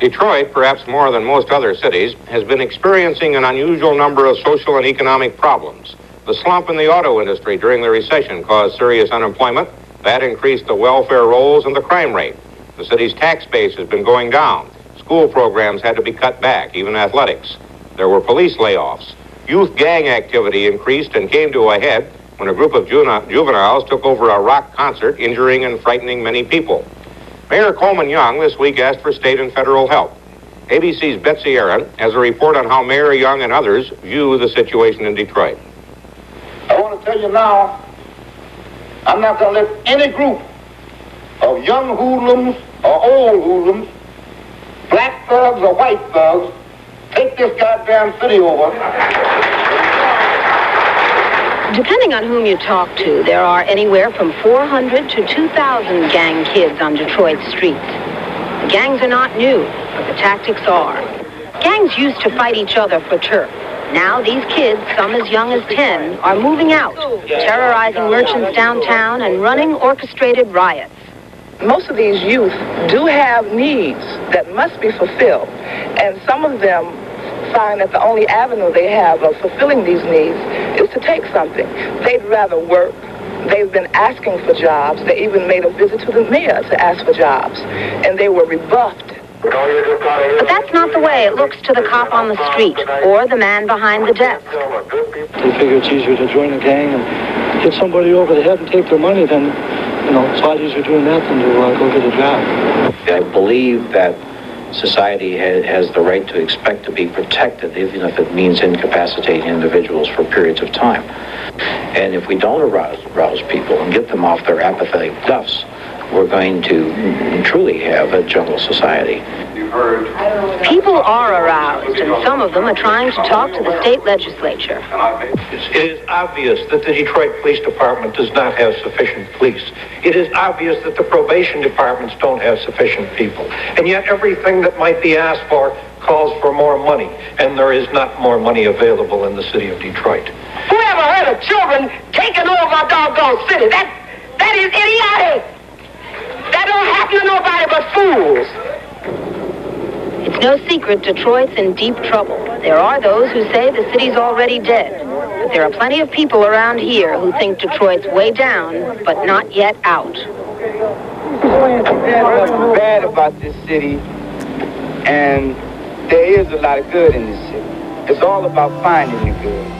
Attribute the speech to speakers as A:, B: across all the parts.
A: Detroit, perhaps more than most other cities, has been experiencing an unusual number of social and economic problems. The slump in the auto industry during the recession caused serious unemployment. That increased the welfare rolls and the crime rate. The city's tax base has been going down. School programs had to be cut back, even athletics. There were police layoffs. Youth gang activity increased and came to a head when a group of juveniles took over a rock concert, injuring and frightening many people. Mayor Coleman Young this week asked for state and federal help. ABC's Betsy Aaron has a report on how Mayor Young and others view the situation in Detroit.
B: I want to tell you now, I'm not going to let any group of young hoodlums or old hoodlums, black thugs or white thugs, take this goddamn city over.
C: Depending on whom you talk to, there are anywhere from 400 to 2,000 gang kids on Detroit streets. The gangs are not new, but the tactics are. Gangs used to fight each other for turf. Now these kids, some as young as 10, are moving out, terrorizing merchants downtown and running orchestrated riots.
D: Most of these youth do have needs that must be fulfilled, and some of them find that the only avenue they have of fulfilling these needs is to take something. They'd rather work. They've been asking for jobs. They even made a visit to the mayor to ask for jobs, and they were rebuffed.
C: But that's not the way it looks to the cop on the street or the man behind the desk.
E: They figure it's easier to join a gang and hit somebody over the head and take their money than, you know, it's a lot easier doing that than to uh, go get a job.
F: I believe that society ha- has the right to expect to be protected, even if it means incapacitating individuals for periods of time. And if we don't arouse, arouse people and get them off their apathetic duffs, we're going to truly have a jungle society.
C: People are aroused, and some of them are trying to talk to the state legislature.
G: It is obvious that the Detroit Police Department does not have sufficient police. It is obvious that the probation departments don't have sufficient people. And yet everything that might be asked for calls for more money, and there is not more money available in the city of Detroit.
H: Who ever heard of children taking over a doggone city? That, that is idiotic. That don't happen to nobody but fools.
C: It's no secret Detroit's in deep trouble. There are those who say the city's already dead. But there are plenty of people around here who think Detroit's way down, but not yet out.
I: What's bad about this city, and there is a lot of good in this city. It's all about finding the good.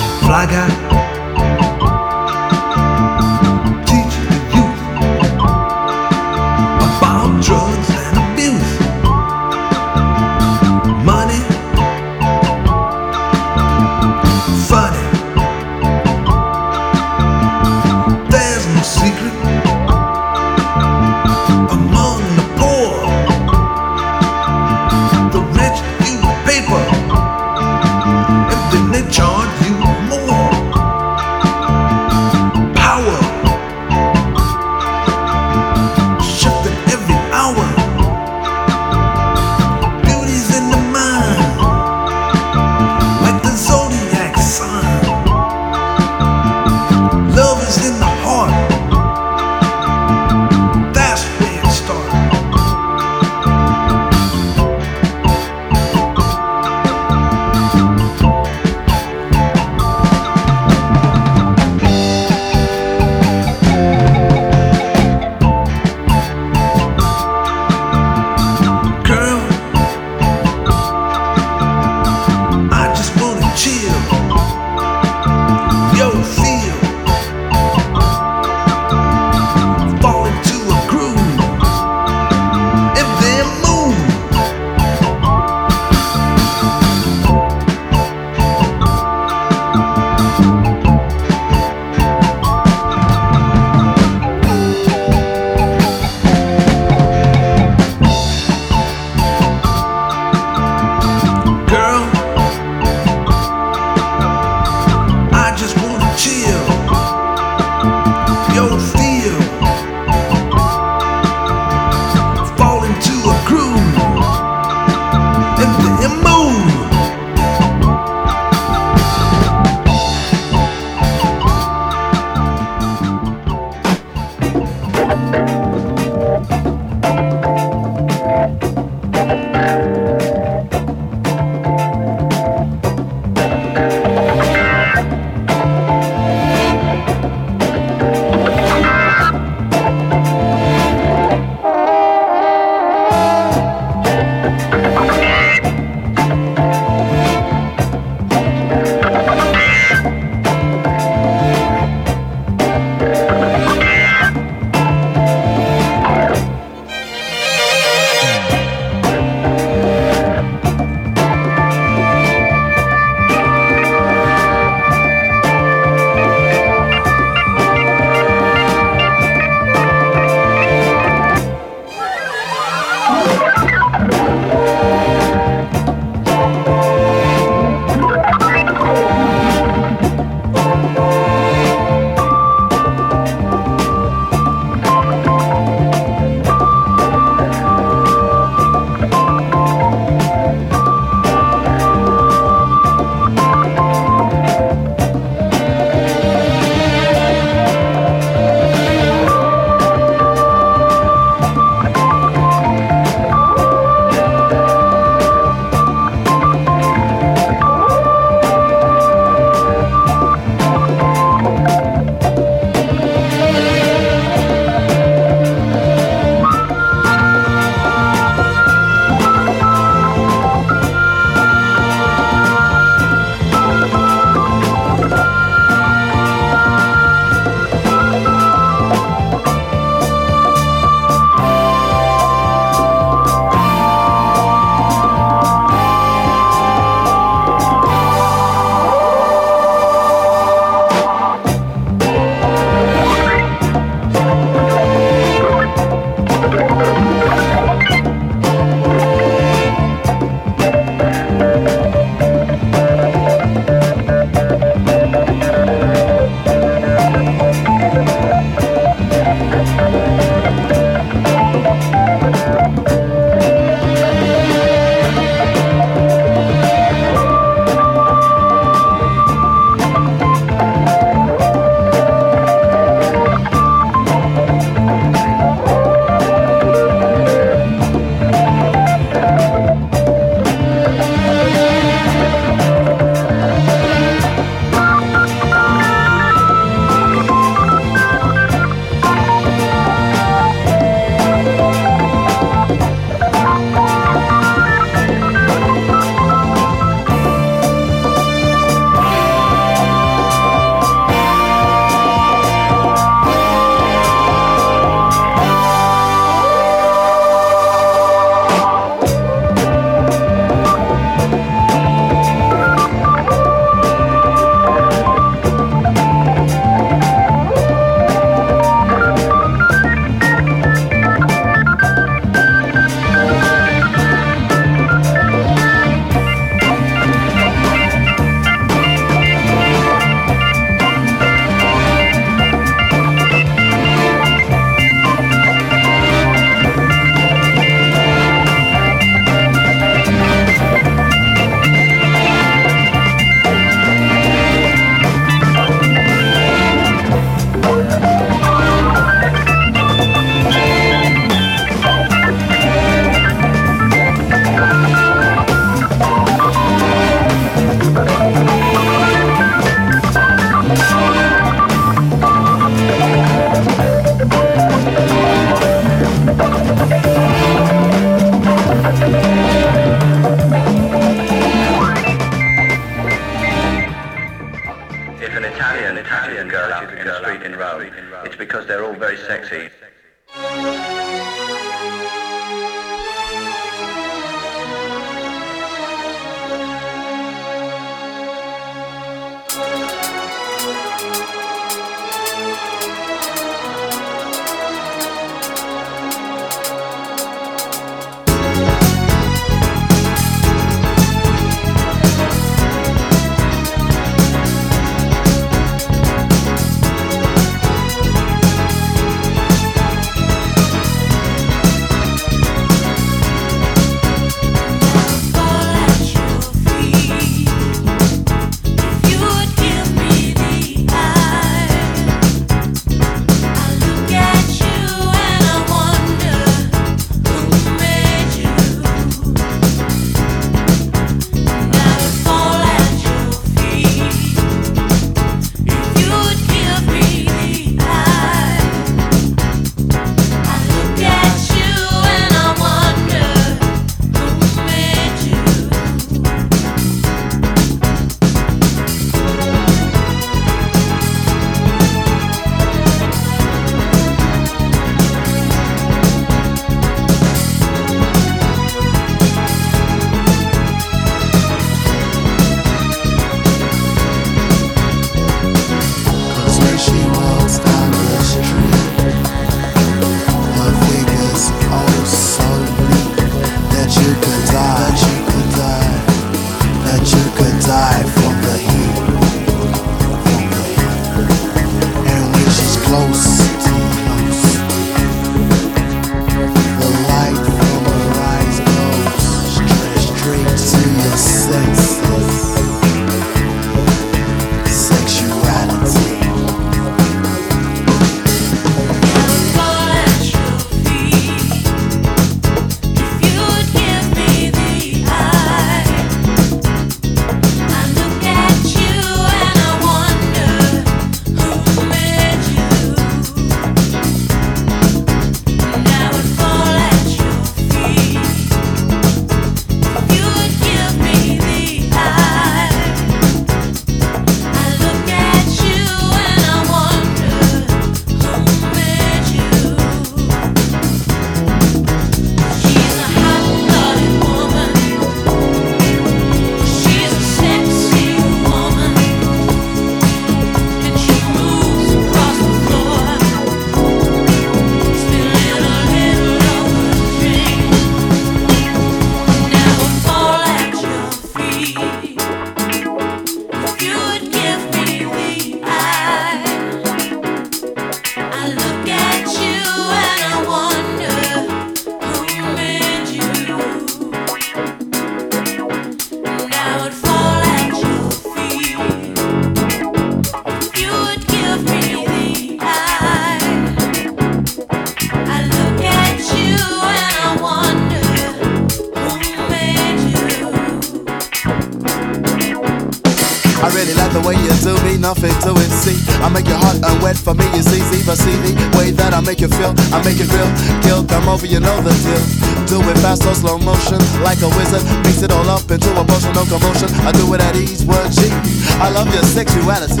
J: I do it at ease, word G. I love your sexuality.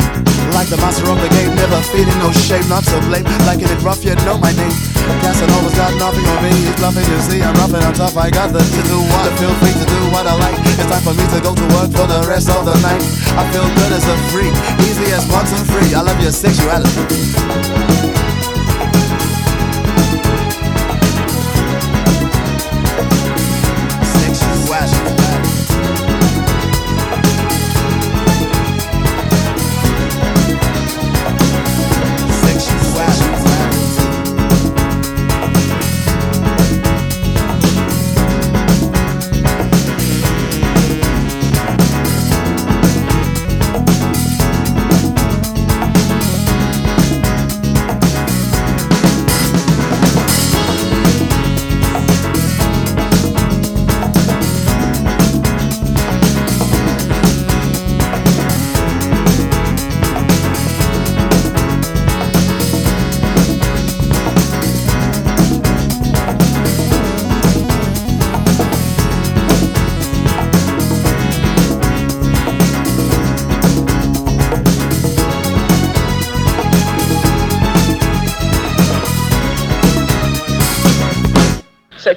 J: Like the master of the game, never feeling no shame, not so blame. Like if it rough, you know my name. A casting all the time, not being with me.
K: It's
L: lovely. You see, I'm rough i'm tough,
M: I got the to do what I feel free to do what I like. It's time for me to go to work for the rest of the night. I feel good as a freak, easy as once and free. I love your sexuality.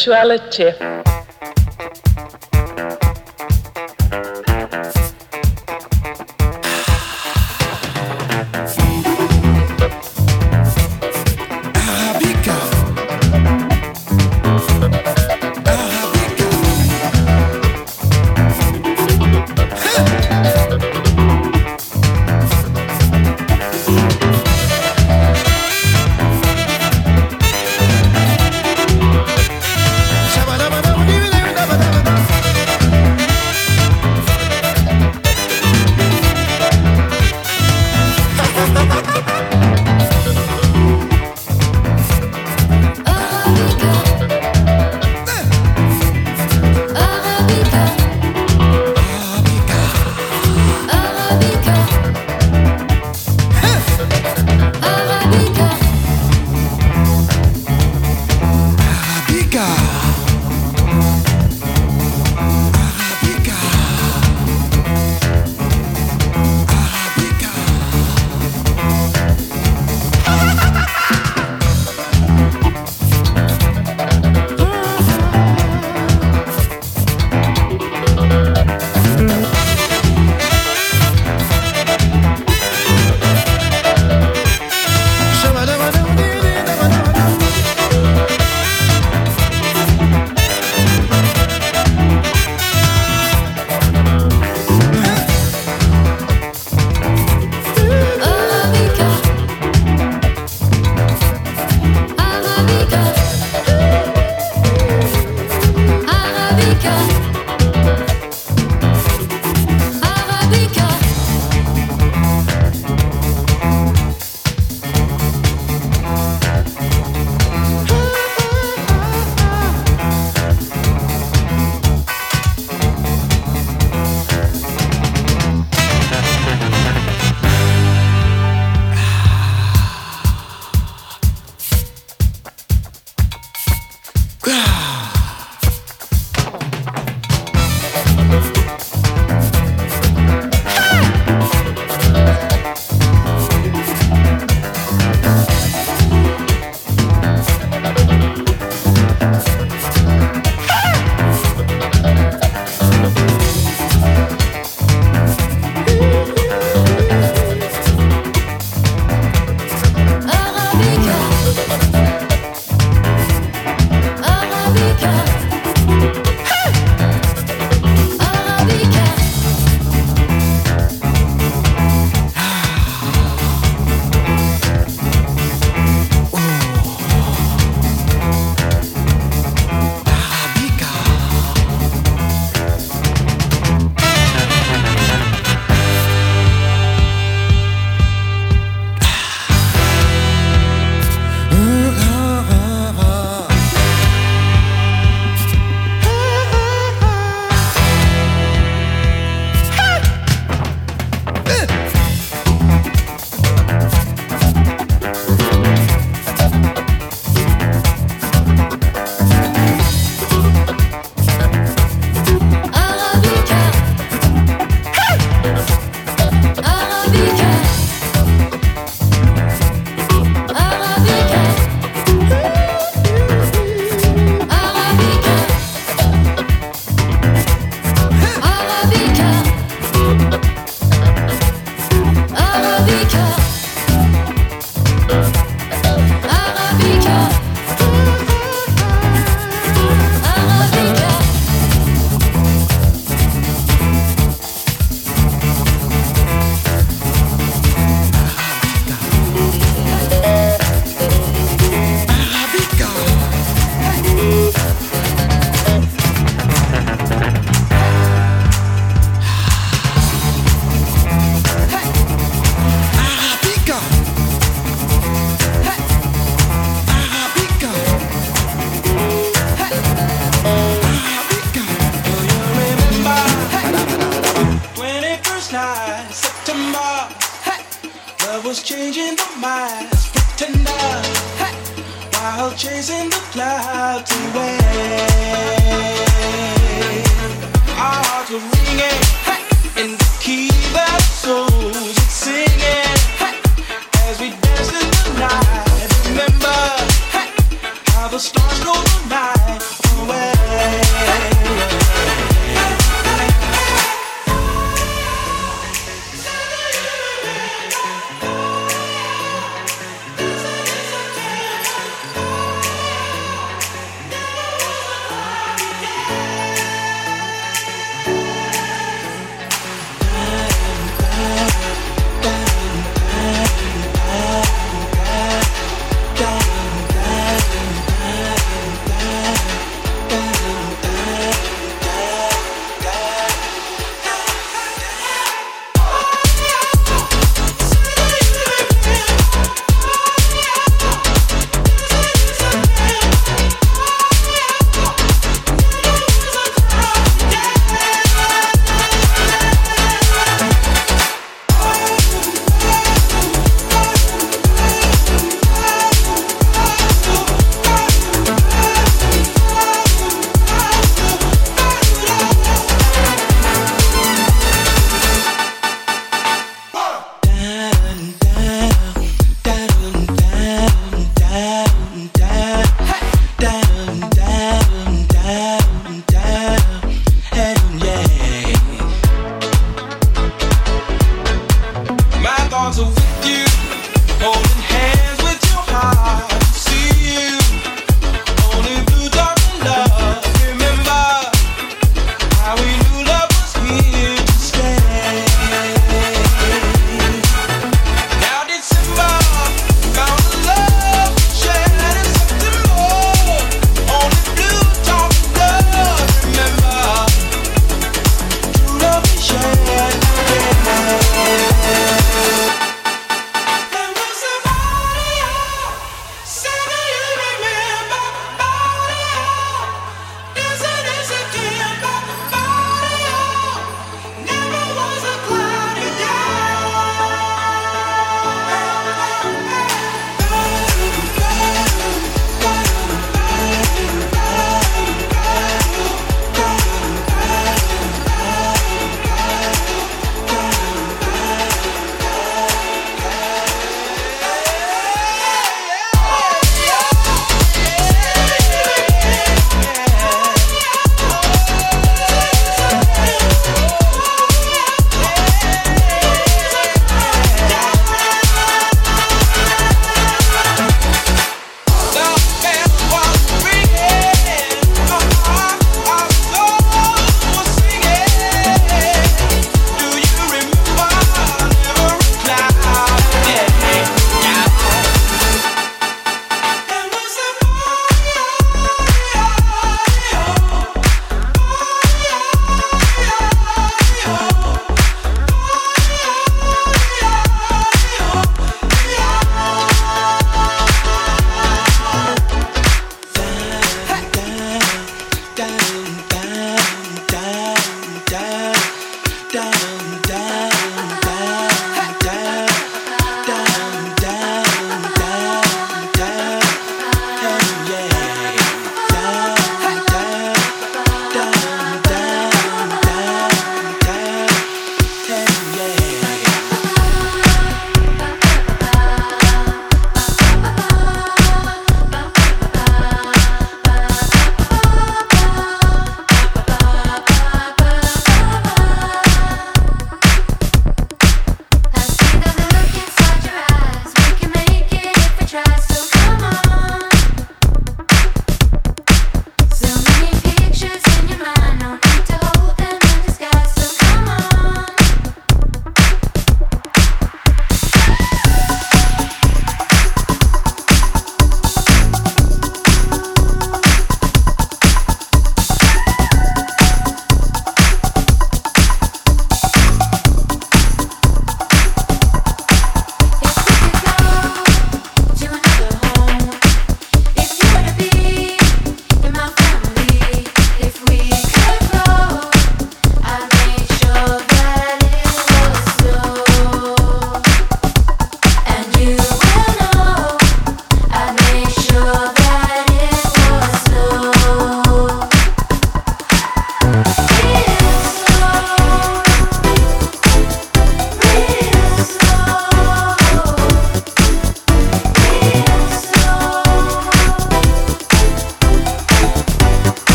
D: Sexuality.